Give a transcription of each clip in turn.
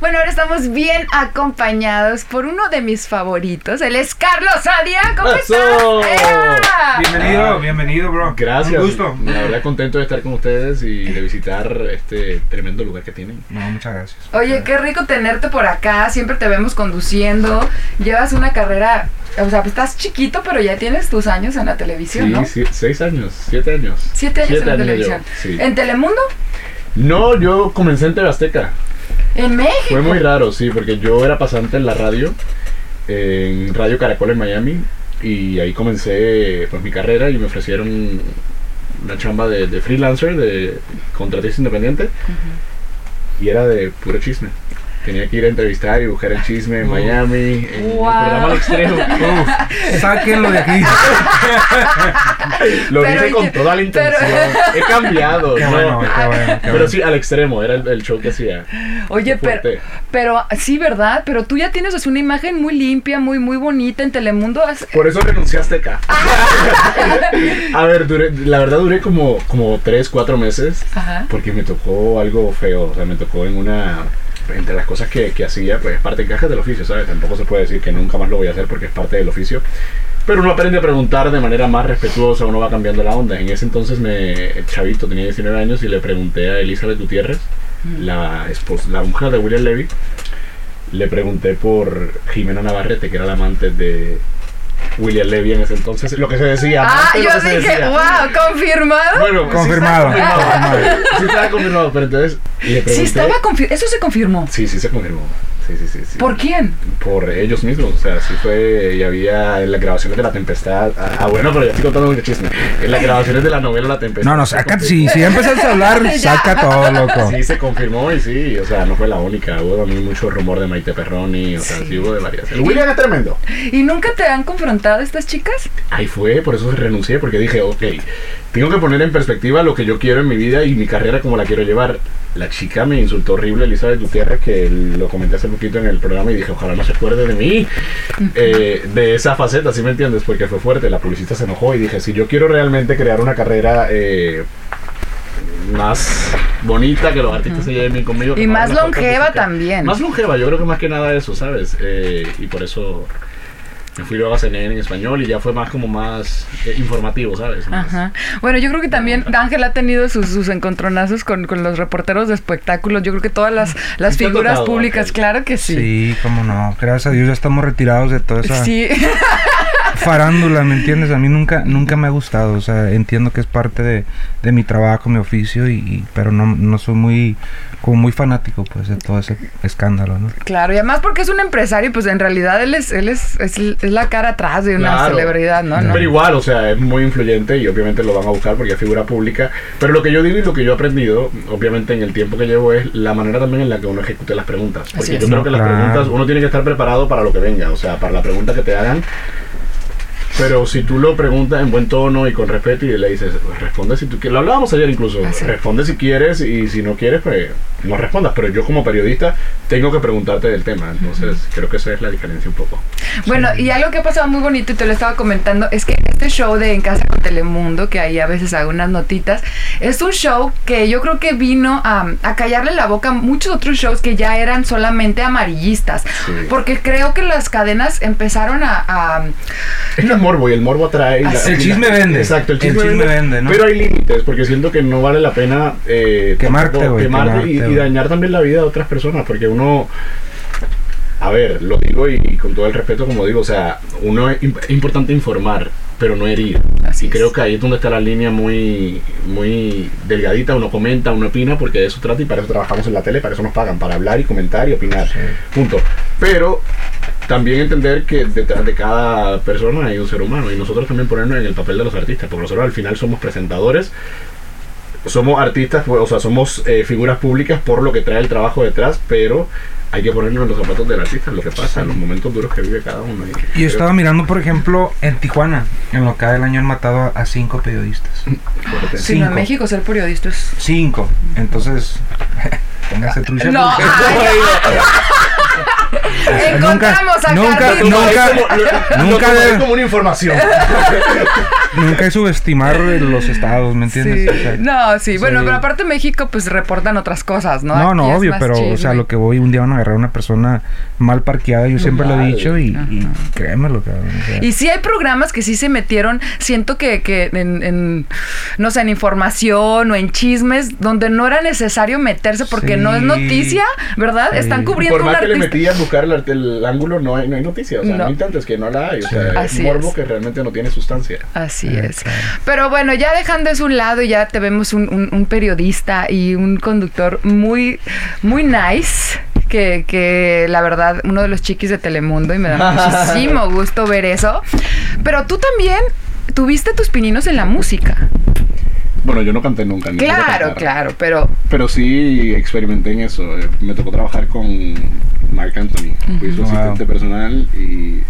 Bueno, ahora estamos bien acompañados por uno de mis favoritos. Él es Carlos Sadia. ¿Cómo estás? ¡Ea! Bienvenido, bienvenido, bro. Gracias. Un gusto. La verdad contento de estar con ustedes y de visitar este tremendo lugar que tienen. No, muchas gracias. Oye, qué rico tenerte por acá. Siempre te vemos conduciendo. Llevas una carrera, o sea, estás chiquito, pero ya tienes tus años en la televisión, Sí, ¿no? sí, seis años, siete años. Siete años en la años televisión. sí. ¿En Telemundo? No, yo comencé en TV Azteca. ¿En México? Fue muy raro, sí, porque yo era pasante en la radio, en Radio Caracol en Miami, y ahí comencé pues mi carrera y me ofrecieron una chamba de, de freelancer, de contratista independiente, y era de puro chisme. Tenía que ir a entrevistar y buscar el chisme en. Miami, en Wow. el programa al extremo. Uf, sáquenlo de aquí. Lo Pero hice con yo- toda la intención. pero- He cambiado. Qué ¿no? bueno, qué bueno, qué Pero bueno. sí, al extremo, era el, el show que hacía. Oye, pero, pero sí, ¿verdad? Pero tú ya tienes así, una imagen muy limpia, muy, muy bonita en Telemundo. Has- Por eso renunciaste acá. A ver, duré- la verdad duré como, como 3, 4 meses. Ajá. Porque me tocó algo feo. O sea, me tocó en una. Entre las cosas que, que hacía, pues es parte de cajas del oficio, ¿sabes? Tampoco se puede decir que nunca más lo voy a hacer porque es parte del oficio. Pero uno aprende a preguntar de manera más respetuosa, uno va cambiando la onda. En ese entonces, me, el chavito tenía 19 años y le pregunté a Elizabeth Gutiérrez, la, esposa, la mujer de William Levy, le pregunté por Jimena Navarrete, que era la amante de William Levy en ese entonces. Lo que se decía. Ah, lo yo que dije, decía. wow, confirmado. Bueno, sí Confirmado, estaba confirmado. confirmado. Sí estaba confirmado, pero entonces le pregunté. Sí, estaba confirmado. Eso se confirmó. Sí, sí se confirmó. Sí, sí, sí, sí. ¿Por quién? Por ellos mismos, o sea, sí fue, y había en las grabaciones de La Tempestad, ah, ah, bueno, pero ya estoy contando mucho chisme, en las grabaciones de la novela La Tempestad. No, no, saca, si, si ya empezaste a hablar, saca todo, loco. Sí, se confirmó y sí, o sea, no fue la única, hubo también mucho rumor de Maite Perroni, o sea, Sí. sí, hubo de varias. El William es tremendo. ¿Y nunca te han confrontado estas chicas? Ahí fue, por eso renuncié, porque dije, ok, tengo que poner en perspectiva lo que yo quiero en mi vida y mi carrera como la quiero llevar. La chica me insultó horrible, Elizabeth Gutiérrez, que lo comenté hace poquito en el programa y dije, ojalá no se acuerde de mí, eh, de esa faceta, ¿sí me entiendes? Porque fue fuerte, la publicista se enojó y dije, si yo quiero realmente crear una carrera... eh, más bonita, que los artistas se lleven bien conmigo. Y más longeva también. Más longeva, yo creo que más que nada eso, ¿sabes? Eh, y por eso me fui luego a CNN en español y ya fue más como más eh, informativo, ¿sabes? Más- Ajá. Bueno, yo creo que también Ángel ha tenido sus, sus encontronazos con, con los reporteros de espectáculos. Yo creo que todas las, las te ha figuras tocado, públicas, Ángel. claro que sí. Sí, cómo no. Gracias a Dios ya estamos retirados de toda esa Sí. farándula, ¿me entiendes? A mí nunca nunca me ha gustado. O sea, entiendo que es parte de, de mi trabajo, mi oficio, y, y- pero no, no soy muy como muy fanático pues de todo ese escándalo, ¿no? Claro, y además porque es un empresario, pues en realidad él es, él es, es, es la cara atrás de una Claro. celebridad, ¿no? ¿no? Pero igual, o sea, es muy influyente y obviamente lo van a buscar porque es figura pública. Pero lo que yo digo y lo que yo he aprendido, obviamente en el tiempo que llevo, es la manera también en la que uno ejecute las preguntas. Porque Así yo es. creo que las Claro. preguntas, uno tiene que estar preparado para lo que venga, o sea, para la pregunta que te hagan. Pero si tú lo preguntas en buen tono y con respeto y le dices, pues, responde si tú quieres, lo hablábamos ayer incluso, Ah, sí. responde si quieres y si no quieres, pues no respondas. Pero yo como periodista tengo que preguntarte del tema, entonces creo que esa es la diferencia un poco. Bueno, y algo que ha pasado muy bonito y te lo estaba comentando es que este show de En Casa con Telemundo, que ahí a veces hago unas notitas, es un show que yo creo que vino a, a callarle la boca a muchos otros shows que ya eran solamente amarillistas. Sí. Porque creo que las cadenas empezaron a... a- Es el morbo y el morbo atrae. y la- El y chisme la- vende. Exacto, el El chisme, chisme vende, vende, ¿no? Pero hay límites, porque siento que no vale la pena eh, Quemarte, tampoco güey, quemarte quemarte, y, y dañar también la vida de otras personas, porque uno. A ver, lo digo y con todo el respeto, como digo, o sea, uno es, imp- importante informar, pero no herir. Así y creo es. que ahí es donde está la línea muy, muy delgadita. Uno comenta, uno opina, porque de eso trata y para eso trabajamos en la tele, para eso nos pagan, para hablar y comentar y opinar. Punto. Pero también entender que detrás de cada persona hay un ser humano y nosotros también ponernos en el papel de los artistas, porque nosotros al final somos presentadores, somos artistas, pues, o sea, somos eh, figuras públicas por lo que trae el trabajo detrás, pero hay que ponernos en los zapatos del artista, lo que pasa, los momentos duros que vive cada uno. Y yo estaba mirando, por ejemplo, en Tijuana, en lo que del año han matado a, cinco periodistas. Fuerte. Sí, no, en Cinco. México ser periodista es... Cinco. Entonces, póngase trucha. No, porque- Encontramos a nunca, Carlito. nunca, Lo nunca, de- como una información. nunca hay subestimar los estados, ¿me entiendes? Sí. O sea, No, sí. Bueno, sí. pero aparte México, pues reportan otras cosas, ¿no? No, no, Aquí es obvio, pero, o sea, lo que voy, un día van a agarrar a una persona mal parqueada, yo siempre lo he dicho, y, y créemelo, cabrón. o sea. Y sí hay programas que sí se metieron, siento que, que en, en, no sé, en información o en chismes, donde no era necesario meterse porque no es noticia, ¿verdad? Sí. Están cubriendo Por un más que le artista. metías buscar el, ángulo, no hay, no hay noticia. O sea, No. no, intentes que no la hay. O sea, Así es morbo es. que realmente no tiene sustancia. Así Eh, es. claro. Pero bueno, ya dejando eso a un lado, ya te vemos un, un- un periodista y un conductor muy, muy nice. Que, que la verdad, uno de los chiquis de Telemundo y me da muchísimo gusto ver eso. Pero tú también tuviste tus pininos en la música. Bueno, yo no canté nunca. ni Claro, claro, pero Pero sí experimenté en eso. Eh, Me tocó trabajar con Mark Anthony. Fui su Wow. asistente personal y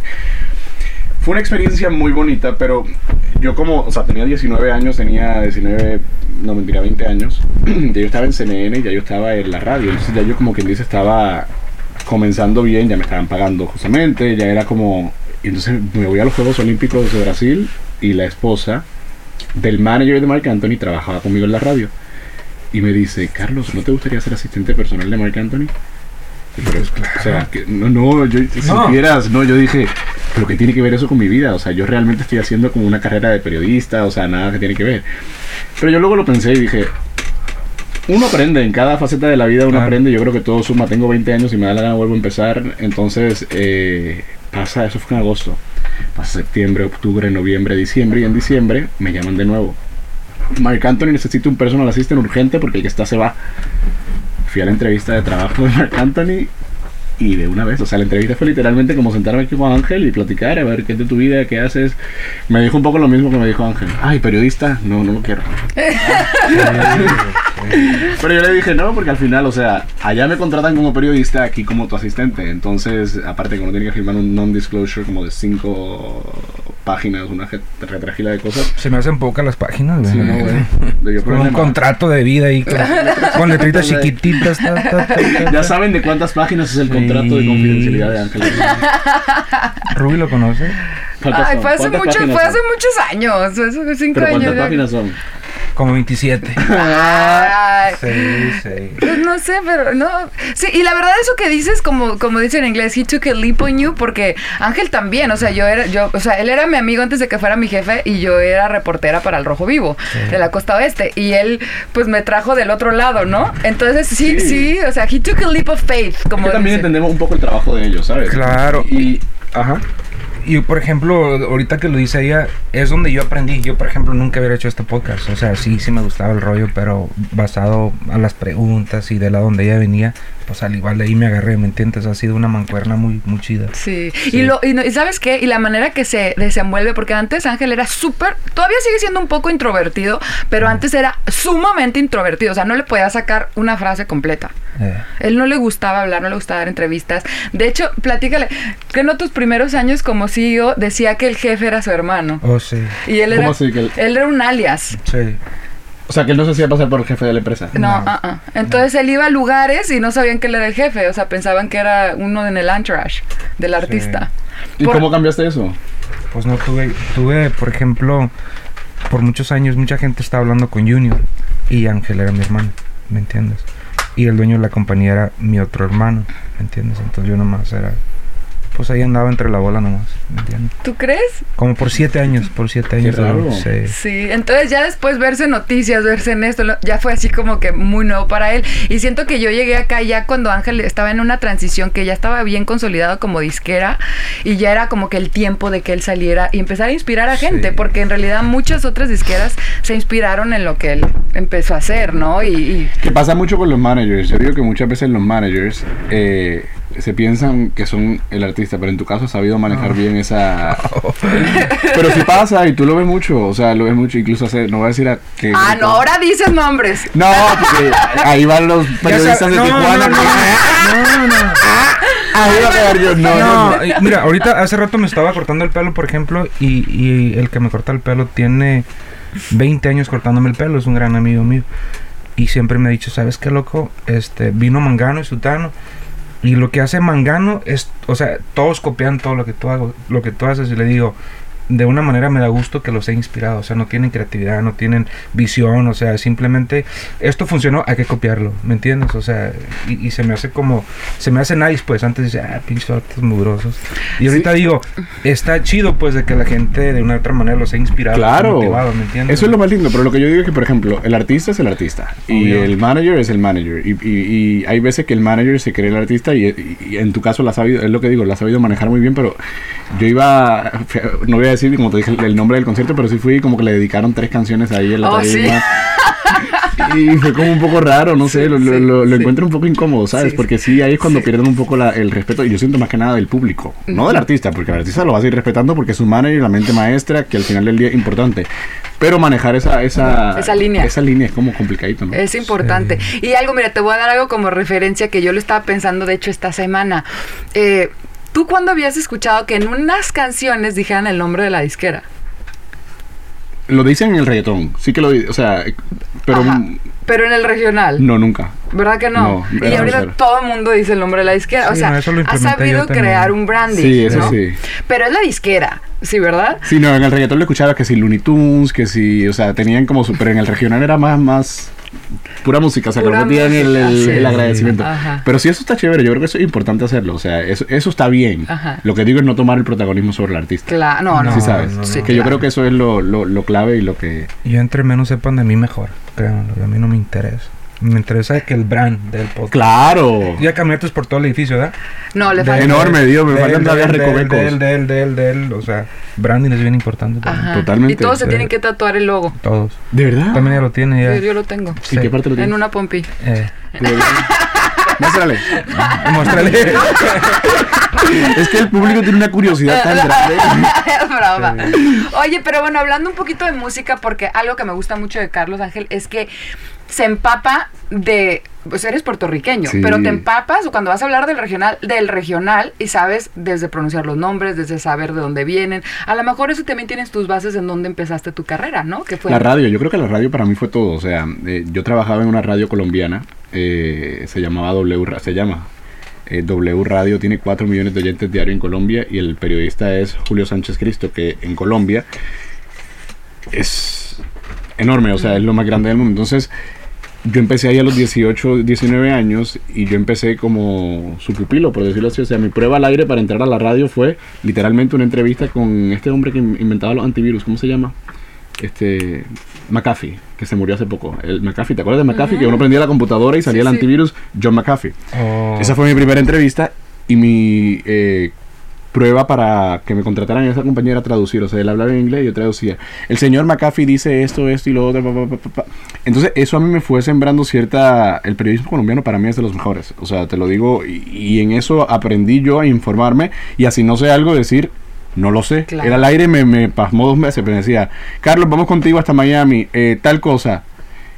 fue una experiencia muy bonita, pero yo como, o sea, tenía 19 años, tenía 19, no mentira, 20 años. ya yo estaba en CNN, ya yo estaba en la radio. Entonces ya yo como quien dice estaba comenzando bien, ya me estaban pagando justamente, ya era como... Y entonces me voy a los Juegos Olímpicos de Brasil y la esposa del manager de Mark Anthony trabajaba conmigo en la radio. Y me dice, Carlos, ¿no te gustaría ser asistente personal de Mark Anthony? Pero, O sea, que, no, no, yo, si No. supieras, no, yo dije, pero ¿qué tiene que ver eso con mi vida? O sea, yo realmente estoy haciendo como una carrera de periodista, o sea, nada que tiene que ver. Pero yo luego lo pensé y dije, uno aprende, en cada faceta de la vida uno aprende, yo creo que todo suma, tengo 20 años y me da la gana vuelvo a empezar, entonces eh, pasa, eso fue en agosto, pasa septiembre, octubre, noviembre, diciembre y en diciembre me llaman de nuevo. Mark Anthony necesita un personal assistant urgente porque el que está se va. Fui a la entrevista de trabajo de Mark Anthony y de una vez, o sea, la entrevista fue literalmente como sentarme aquí con Ángel y platicar, a ver qué es de tu vida, qué haces. Me dijo un poco lo mismo que me dijo Ángel. Ay, periodista, no, no lo quiero. Pero yo le dije no, porque al final, o sea, allá me contratan como periodista, aquí como tu asistente. Entonces, aparte que uno tiene que firmar un non-disclosure como de cinco páginas, una retragila de cosas. Se me hacen pocas las páginas, güey. Sí, no, güey. Con un contrato de vida ahí con, con letritas chiquititas. ta, ta, ta. Ya saben de cuántas páginas es el Sí. Contrato de confidencialidad de Ángel. Ruby lo conoce. ¿Cuántas Ay, fue hace, ¿Cuántas mucho, fue hace muchos años. Fue cinco ¿Pero años. cuántas páginas son? Como 27. Ay, Sí, sí. Pues no sé, pero no. Sí, y la verdad eso que dices, como, como dice en inglés, he took a leap on you, porque Ángel también, o sea, yo era, yo, o sea, él era mi amigo antes de que fuera mi jefe y yo era reportera para el Rojo Vivo, de la costa oeste, y él, pues me trajo del otro lado, ¿no? Entonces, sí, sí, Sí. o sea, he took a leap of faith, como que también dicen. entendemos un poco el trabajo de ellos, ¿sabes? Claro. Y, ajá. Y por ejemplo, ahorita que lo dice ella, es donde yo aprendí. Yo, por ejemplo, nunca hubiera hecho este podcast. O sea, sí, sí me gustaba el rollo, pero basado a las preguntas y de la donde ella venía, pues al igual de ahí me agarré, ¿me entiendes? Ha sido una mancuerna muy, muy chida. Sí. Sí. Y, lo, y, no- y sabes qué, y la manera que se desenvuelve, porque antes Ángel era súper, todavía sigue siendo un poco introvertido, pero antes era sumamente introvertido, o sea, no le podía sacar una frase completa. Eh, Él no le gustaba hablar, no le gustaba dar entrevistas. De hecho, platícale, que en tus primeros años como CEO decía que el jefe era su hermano. oh, sí. Y él ¿Cómo era, así que el- él era un alias. Sí. O sea, que él no se hacía pasar por el jefe de la empresa. No, No. ah, ah. entonces él iba a lugares y no sabían que él era el jefe, o sea, pensaban que era uno en el entourage del artista. ¿Y Por- cómo cambiaste eso? Pues no tuve, tuve, por ejemplo, por muchos años mucha gente estaba hablando con Junior y Ángel era mi hermano, ¿me entiendes? Y el dueño de la compañía era mi otro hermano, ¿me entiendes? Entonces yo nomás era, pues ahí andaba entre la bola nomás, ¿me entiendes? ¿Tú crees? Como por siete años, por siete años. raro. Sí. Sí, entonces ya después verse noticias, verse en esto, ya fue así como que muy nuevo para él. Y siento que yo llegué acá ya cuando Ángel estaba en una transición que ya estaba bien consolidado como disquera y ya era como que el tiempo de que él saliera y empezar a inspirar a gente, Sí. porque en realidad muchas otras disqueras se inspiraron en lo que él empezó a hacer, ¿no? Y, y- Que pasa mucho con los managers. Yo digo que muchas veces los managers, eh, se piensan que son el artista, pero en tu caso has sabido manejar bien esa... pero si pasa y tú lo ves mucho, o sea, lo ves mucho, incluso hace, no voy a decir a que... Ah, no, ahora dices nombres. No, porque ahí van los periodistas de no, Tijuana. no, no, no, no. Ahí va a quedar yo, no, no, No, mira, ahorita hace rato me estaba cortando el pelo, por ejemplo, y, y el que me corta el pelo tiene 20 años cortándome el pelo, es un gran amigo mío. Y siempre me ha dicho, ¿sabes qué, loco? Este, vino Mangano y Sutano. Y lo que hace Mangano es, o sea, todos copian todo lo que tú hago, lo que tú haces. Y le digo, de una manera me da gusto que los he inspirado. O sea, no tienen creatividad, no tienen visión. O sea, simplemente esto funcionó, hay que copiarlo. ¿Me entiendes? O sea, y, y se me hace como, se me hace nice, pues. Antes decía, ah, pinches artes mugrosos. Y ahorita digo, está chido, pues, de que la gente de una u otra manera los ha inspirado. Claro, motivado, ¿me entiendes? eso es lo más lindo, pero lo que yo digo es que, por ejemplo, el artista es el artista y el manager es el manager. Y, y- y hay veces que el manager se cree el artista y en tu caso la ha sabido, es lo que digo, la ha sabido manejar muy bien, pero yo iba, no voy a decir, como te dije, el nombre del concierto, pero sí fui como que le dedicaron tres canciones ahí en la Oh, sí. tarima. Y fue como un poco raro, no sé, Sí, lo, lo- sí, lo- lo sí. encuentro un poco incómodo, ¿sabes? Sí, porque sí, ahí es cuando pierden un poco la- el respeto, y yo siento más que nada del público, no del artista, porque el artista lo va a seguir respetando porque es su manager, la mente maestra, que al final del día es importante. Pero manejar esa, esa, Esa línea. Esa línea es como complicadito, ¿no? Es importante. Y algo, mira, te voy a dar algo como referencia que yo lo estaba pensando, de hecho, esta semana. Eh, ¿Tú cuándo habías escuchado que en unas canciones dijeran el nombre de la disquera? Lo dicen en el reggaetón, sí que lo di- o sea, pero Ajá. mm, Pero en el regional. no nunca. ¿Verdad que no? No, y ahorita todo el mundo dice el nombre de la disquera. o sea, no, ha sabido crear un branding. Sí, eso ¿no? sí. Pero es la disquera, ¿sí, verdad? Sí, no, en el reggaetón lo escuchaba que si Looney Tunes, que si, o sea, tenían como su, pero en el regional era más, más pura música, o sea, que Pura no tenían el, el- sí. el agradecimiento. Ajá. Pero sí, eso está chévere, yo creo que eso es importante hacerlo, o sea, eso, eso está bien. Ajá. Lo que digo es no tomar el protagonismo sobre el artista. Claro, no, no. sí, sabes. no, no. Sí, que yo creo que eso es lo, lo, lo clave y lo que... Yo entre menos sepan de mí mejor, créanlo, a mí no me interesa. Me interesa que el brand del podcast. ¡Claro! Ya caminaste por todo el edificio, ¿verdad? No, le falta. Enorme, Dios, me faltan todavía recovecos. De él, de él, de él, de él, o sea, branding es bien importante. Totalmente. Y todos se tienen que tatuar el logo. Todos. ¿De verdad? También ya lo tiene, ya. Yo, yo lo tengo. ¿Y Sí. qué parte lo En tienes? una pompi. Eh. Muéstrale. muéstrale. Es que el público tiene una curiosidad tan grande. Oye, pero bueno, hablando un poquito de música, porque algo que me gusta mucho de Carlos Ángel es que se empapa de. Pues eres puertorriqueño, Sí. pero te empapas o cuando vas a hablar del regional, del regional y sabes desde pronunciar los nombres, desde saber de dónde vienen. A lo mejor eso también tienes tus bases en dónde empezaste tu carrera, ¿no? Que fue La radio, yo creo que la radio para mí fue todo. O sea, eh, yo trabajaba en una radio colombiana, eh, se llamaba W, se llama eh, W Radio, tiene 4 millones de oyentes diario en Colombia y el periodista es Julio Sánchez Cristo, que en Colombia es enorme, o sea, es lo más grande del mundo. Entonces, yo empecé ahí a los 18, 19 años y yo empecé como su pupilo, por decirlo así. O sea, mi prueba al aire para entrar a la radio fue literalmente una entrevista con este hombre que in- inventaba los antivirus, ¿cómo se llama? Este, McAfee, que se murió hace poco. El McAfee, ¿te acuerdas de McAfee? Que uno prendía la computadora y salía Sí, el sí. antivirus, John McAfee. Oh. Esa fue mi primera entrevista y mi eh, prueba para que me contrataran en esa compañía era traducir. O sea, él hablaba en inglés y yo traducía. El señor McAfee dice esto, esto y lo otro. pa, pa, pa. Entonces, eso a mí me fue sembrando cierta... El periodismo colombiano para mí es de los mejores. O sea, te lo digo. Y, y en eso aprendí yo a informarme y así no sé algo decir... No lo sé. Claro. Era al aire, me, me pasmó dos meses. Me decía, Carlos, vamos contigo hasta Miami. eh, tal cosa.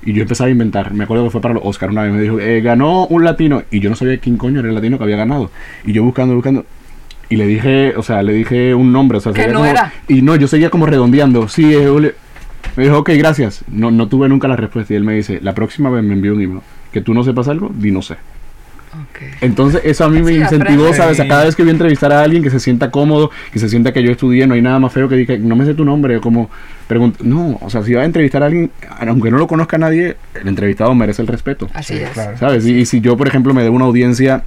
Y yo empezaba a inventar. Me acuerdo que fue para los Oscar una vez. Me dijo, eh, ganó un latino. Y yo no sabía quién coño era el latino que había ganado. Y yo buscando, buscando. Y le dije, o sea, le dije un nombre. O sea, Que no como- era. Y no, yo seguía como redondeando. Sí, es Julio. Me dijo, ok, gracias. No, no tuve nunca la respuesta. Y él me dice, la próxima vez me envió un email. Que tú no sepas algo, di no sé. Ok. Entonces eso a mí me Sí, incentivó, aprende. ¿sabes? A cada vez que voy a entrevistar a alguien que se sienta cómodo, que se sienta que yo estudié, no hay nada más feo que diga, no me sé tu nombre, o como pregunto, no, o sea, si vas a entrevistar a alguien, aunque no lo conozca nadie, el entrevistado merece el respeto, Así Sí, es. claro. ¿sabes? Y, y si yo, por ejemplo, me debo una audiencia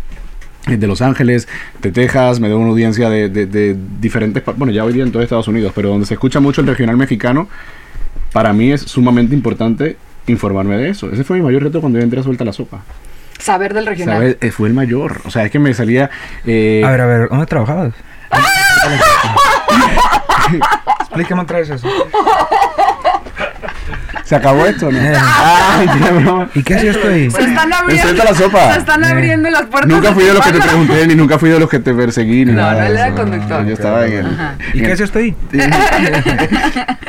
de Los Ángeles, de Texas, me debo una audiencia de, de- de diferentes, bueno, ya hoy día en todo Estados Unidos, pero donde se escucha mucho el regional mexicano, para mí es sumamente importante informarme de eso. Ese fue mi mayor reto cuando yo entré a Suelta la Sopa. Saber del regional. Eh, Fue el mayor. O sea, es que me salía. eh, A ver, a ver, ¿dónde trabajabas? Explícame otra vez eso. ¿Se acabó esto, no? Ay, qué broma. ¿Y qué hacías tú ahí? Se están abriendo. Estoy la sopa. Se están abriendo las puertas. Nunca fui de los que te pregunté, ni nunca fui de los que te perseguí, ni No, nada. no, él era eso. conductor. Yo estaba en el, Ajá. ¿Y en qué el- hacías tú ahí?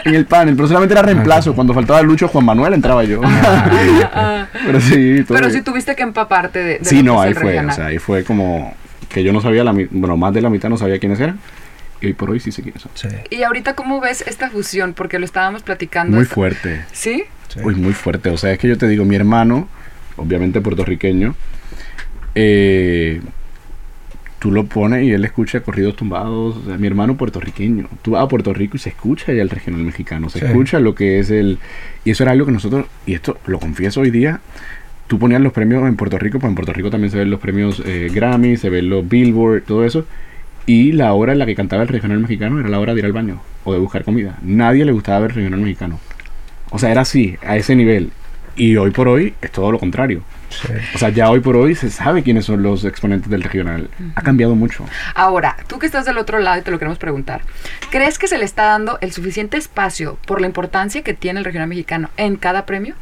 en el panel, pero solamente era reemplazo. Cuando faltaba Lucho, Juan Manuel entraba yo. Ah, pero sí, todo Pero sí tuviste que empaparte de. de Sí, lo no, ahí el fue. O sea, ahí fue como que yo no sabía, la, bueno, más de la mitad no sabía quiénes eran. Y hoy por hoy sí quiénes son. Sí, Y ahorita, ¿cómo ves esta fusión? Porque lo estábamos platicando. Muy esta- fuerte. ¿Sí? sí. Uy, muy fuerte. O sea, es que yo te digo, mi hermano, obviamente puertorriqueño, eh, tú lo pones y él escucha corridos tumbados. O sea, mi hermano puertorriqueño. Tú vas a Puerto Rico y se escucha ya el regional mexicano. Se Sí. escucha lo que es el... Y eso era algo que nosotros, y esto lo confieso hoy día, tú ponías los premios en Puerto Rico, pues en Puerto Rico también se ven los premios eh, Grammy, se ven los Billboard, todo eso. Y la hora en la que cantaba el regional mexicano era la hora de ir al baño o de buscar comida. Nadie le gustaba ver el regional mexicano. O sea, era así, a ese nivel. Y hoy por hoy es todo lo contrario. sí. O sea, ya hoy por hoy se sabe quiénes son los exponentes del regional. Ha cambiado mucho. Ahora, tú que estás del otro lado y te lo queremos preguntar, ¿crees que se le está dando el suficiente espacio por la importancia que tiene el regional mexicano en cada premio?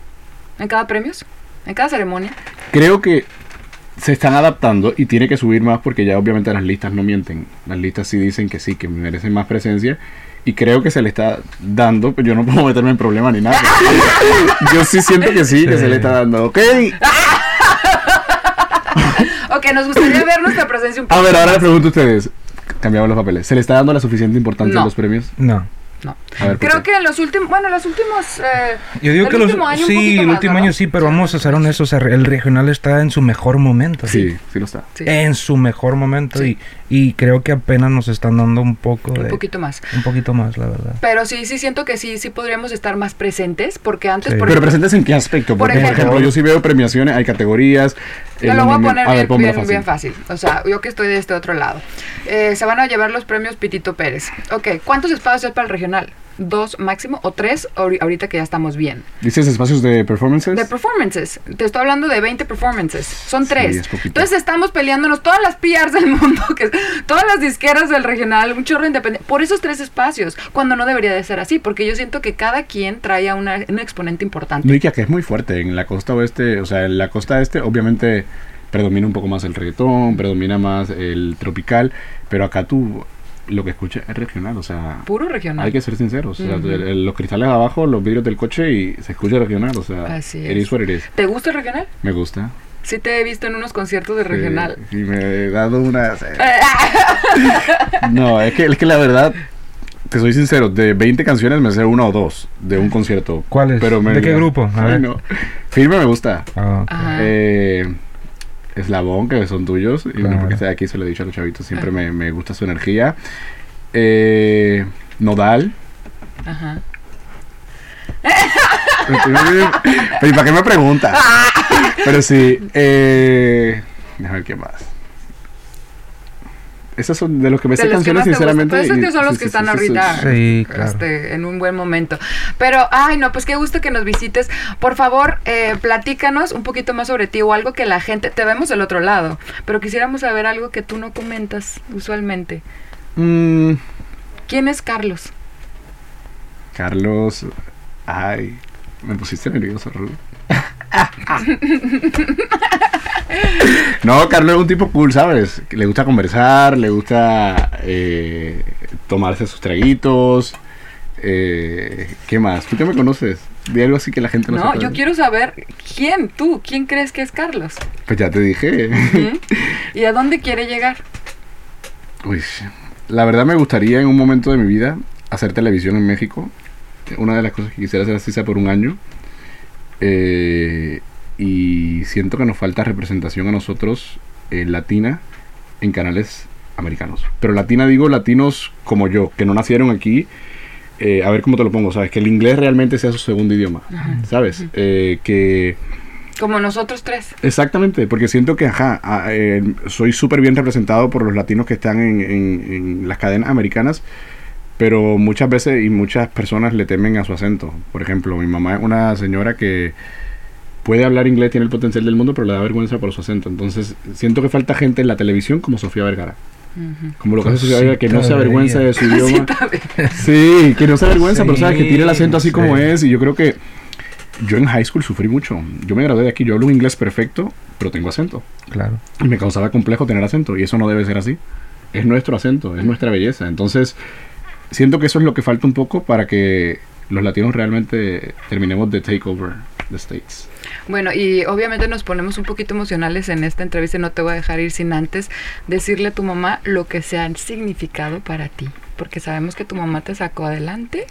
¿En cada premios? ¿En cada ceremonia? Creo que se están adaptando y tiene que subir más porque ya obviamente las listas no mienten. Las listas sí dicen que sí, que merecen más presencia. Y creo que se le está dando, pero yo no puedo meterme en problemas ni nada. yo sí siento que sí, que se le está dando. Ok. Ok, nos gustaría ver nuestra presencia un A poco. ver, ahora les pregunto a ustedes. Cambiamos los papeles. ¿Se le está dando la suficiente importancia No. a los premios? No. No. A ver, ¿por Creo qué? que en los últimos, bueno, los últimos... eh, Yo digo el que los, año sí, el más, último año sí, pero vamos a ser honestos, o sea, el regional está en su mejor momento. Sí, sí lo está. sí, En su mejor momento Sí. y, y creo que apenas nos están dando un poco de... un poquito más. un poquito más, la verdad. Pero sí, sí siento que sí, sí podríamos estar más presentes, porque antes, Sí. por Pero ejemplo, presentes en qué aspecto? Por Porque, por ejemplo- ejemplo, yo sí veo premiaciones, hay categorías. Te eh, lo voy a poner ver, bien, bien, bien fácil. O sea, yo que estoy de este otro lado. Eh, se van a llevar los premios Pitito Pérez. Ok, ¿cuántos espacios hay para el regional? ¿Dos máximo o tres ahori- ahorita que ya estamos bien? ¿Dices espacios de performances? De performances. Te estoy hablando de 20 performances. Son Sí, tres. es. Entonces estamos peleándonos todas las PRs del mundo, que todas las disqueras del regional, un chorro independiente, por esos tres espacios, cuando no debería de ser así, porque yo siento que cada quien trae a una, un exponente importante. Y que es muy fuerte. En la costa oeste, o sea, en la costa este, obviamente predomina un poco más el reggaetón, predomina más el tropical, pero acá tú lo que escuchas es regional, o sea, Puro regional. hay que ser sinceros. o sea, Ujú. el- el- los cristales abajo, los vidrios del coche y se escucha regional, o sea, Así it es. is what it is. ¿Te gusta el regional? Me gusta. Sí te he visto en unos conciertos de regional. Sí, y me he dado una... No, es que, es que la verdad, te soy sincero, de 20 canciones me sé una o dos de un concierto. ¿Cuál es? Pero me- ¿De qué grupo? A Ay, ver. no. Firme me gusta. Ah, ok. Ajá. Eh, Eslabón, que son tuyos. Y no Claro. porque esté aquí, se lo he dicho a los chavitos, siempre me, me gusta su energía. Eh, Nodal. Ajá. Pero ¿y para qué me preguntas? Pero sí. Eh, déjame ver qué más. Esos son de los que me sé canciones, sinceramente. Pero esos que son los que están ahorita sí. Sí, claro. este, en un buen momento. Pero, ay, no, pues qué gusto que nos visites. Por favor, eh, platícanos un poquito más sobre ti o algo que la gente. Te vemos del otro lado, pero quisiéramos saber algo que tú no comentas usualmente. Mm, ¿Quién es Carlos? Carlos. Ay, me pusiste nervioso, Ruth. no, Carlos es un tipo cool, ¿sabes? Le gusta conversar, le gusta eh, tomarse sus traguitos. Eh, ¿Qué más? ¿Tú qué me conoces? De algo así que la gente no, No, yo quiero saber quién, tú, quién crees que es Carlos Pues ya te dije. ¿Mm? y a dónde quiere llegar. Uy, la verdad me gustaría en un momento de mi vida hacer televisión en México. Una de las cosas que quisiera hacer así sea por un año. Eh, y siento que nos falta representación a nosotros eh, latina en canales americanos. Pero latina digo latinos como yo, que no nacieron aquí. Eh, a ver cómo te lo pongo, ¿sabes? Que el inglés realmente sea su segundo idioma, ¿sabes? Eh, que... Como nosotros tres. Exactamente, porque siento que, ajá, a- eh, soy súper bien representado por los latinos que están en, en- en las cadenas americanas, pero muchas veces y muchas personas le temen a su acento. Por ejemplo, mi mamá es una señora que puede hablar inglés, tiene el potencial del mundo, pero le da vergüenza por su acento. Entonces, siento que falta gente en la televisión como Sofía Vergara. Como lo que hace Sofía Vergara, que no se avergüenza de su idioma. Sí, que no se avergüenza, pero sabes que tiene el acento así como es. Y yo creo que yo en high school sufrí mucho. Yo me gradué de aquí, yo hablo un inglés perfecto, pero tengo acento. Claro. Y me causaba complejo tener acento, y eso no debe ser así. Es nuestro acento, es nuestra belleza. Entonces, siento que eso es lo que falta un poco para que los latinos realmente terminemos de take over the states. Bueno, y obviamente nos ponemos un poquito emocionales en esta entrevista y no te voy a dejar ir sin antes decirle a tu mamá lo que se han significado para ti, porque sabemos que tu mamá te sacó adelante,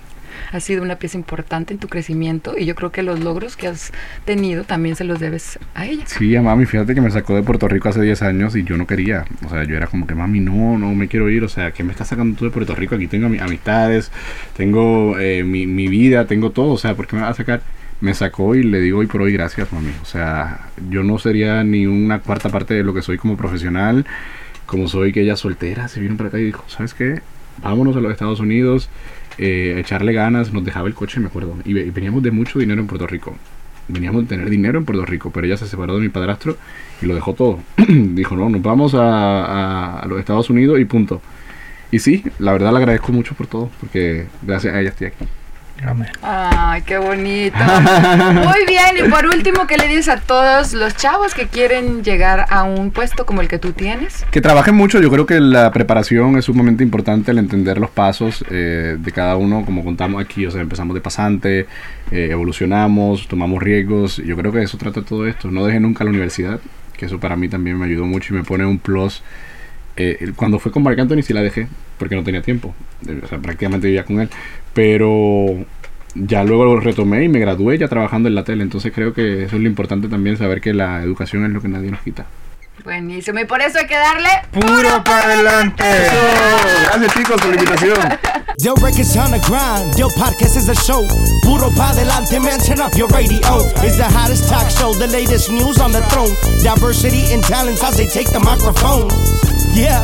ha sido una pieza importante en tu crecimiento y yo creo que los logros que has tenido también se los debes a ella. Sí, a mami, fíjate que me sacó de Puerto Rico hace 10 años y yo no quería. O sea, yo era como que, mami, no, no me quiero ir. O sea, ¿qué me estás sacando tú de Puerto Rico? Aquí tengo ami- amistades, tengo eh, mi, mi vida, tengo todo. O sea, ¿por qué me vas a sacar? Me sacó y le digo hoy por hoy gracias, mami. O sea, yo no sería ni una cuarta parte de lo que soy como profesional, como soy que ella soltera, se vino para acá y dijo, ¿sabes qué? Vámonos a los Estados Unidos, eh, echarle ganas, nos dejaba el coche, me acuerdo. Y, ve- y veníamos de mucho dinero en Puerto Rico. Veníamos de tener dinero en Puerto Rico, pero ella se separó de mi padrastro y lo dejó todo. dijo, no, nos vamos a, a- a los Estados Unidos y punto. Y sí, la verdad le agradezco mucho por todo, porque gracias a ella estoy aquí. Amén. Ay, qué bonito. Muy bien, y por último, ¿qué le dices a todos los chavos que quieren llegar a un puesto como el que tú tienes? Que trabajen mucho, yo creo que la preparación es sumamente importante, el entender los pasos eh, de cada uno, como contamos aquí, o sea, empezamos de pasante, eh, evolucionamos, tomamos riesgos, yo creo que de eso trata todo esto, no deje nunca la universidad, que eso para mí también me ayudó mucho y me pone un plus. Eh, cuando fue con Marc Anthony sí la dejé, porque no tenía tiempo, o sea, prácticamente vivía con él, pero ya luego lo retomé y me gradué ya trabajando en la tele, entonces creo que eso es lo importante también, saber que la educación es lo que nadie nos quita. Buenísimo, y por eso hay que darle ¡Puro para adelante! Gracias chicos por la invitación. Yo records on the grind, yo podcast is a show. Puro pa delante, man, turn up your radio. It's the hottest talk show, the latest news on the throne. Diversity and talents as they take the microphone. Yeah,